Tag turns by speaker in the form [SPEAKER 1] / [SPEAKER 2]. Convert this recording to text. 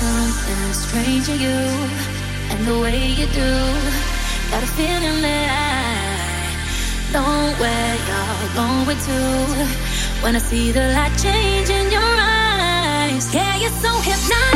[SPEAKER 1] something strange in you and the way you do. Got a feeling that I know where you're going to. When I see the light change in your eyes, yeah, you're so hypnotic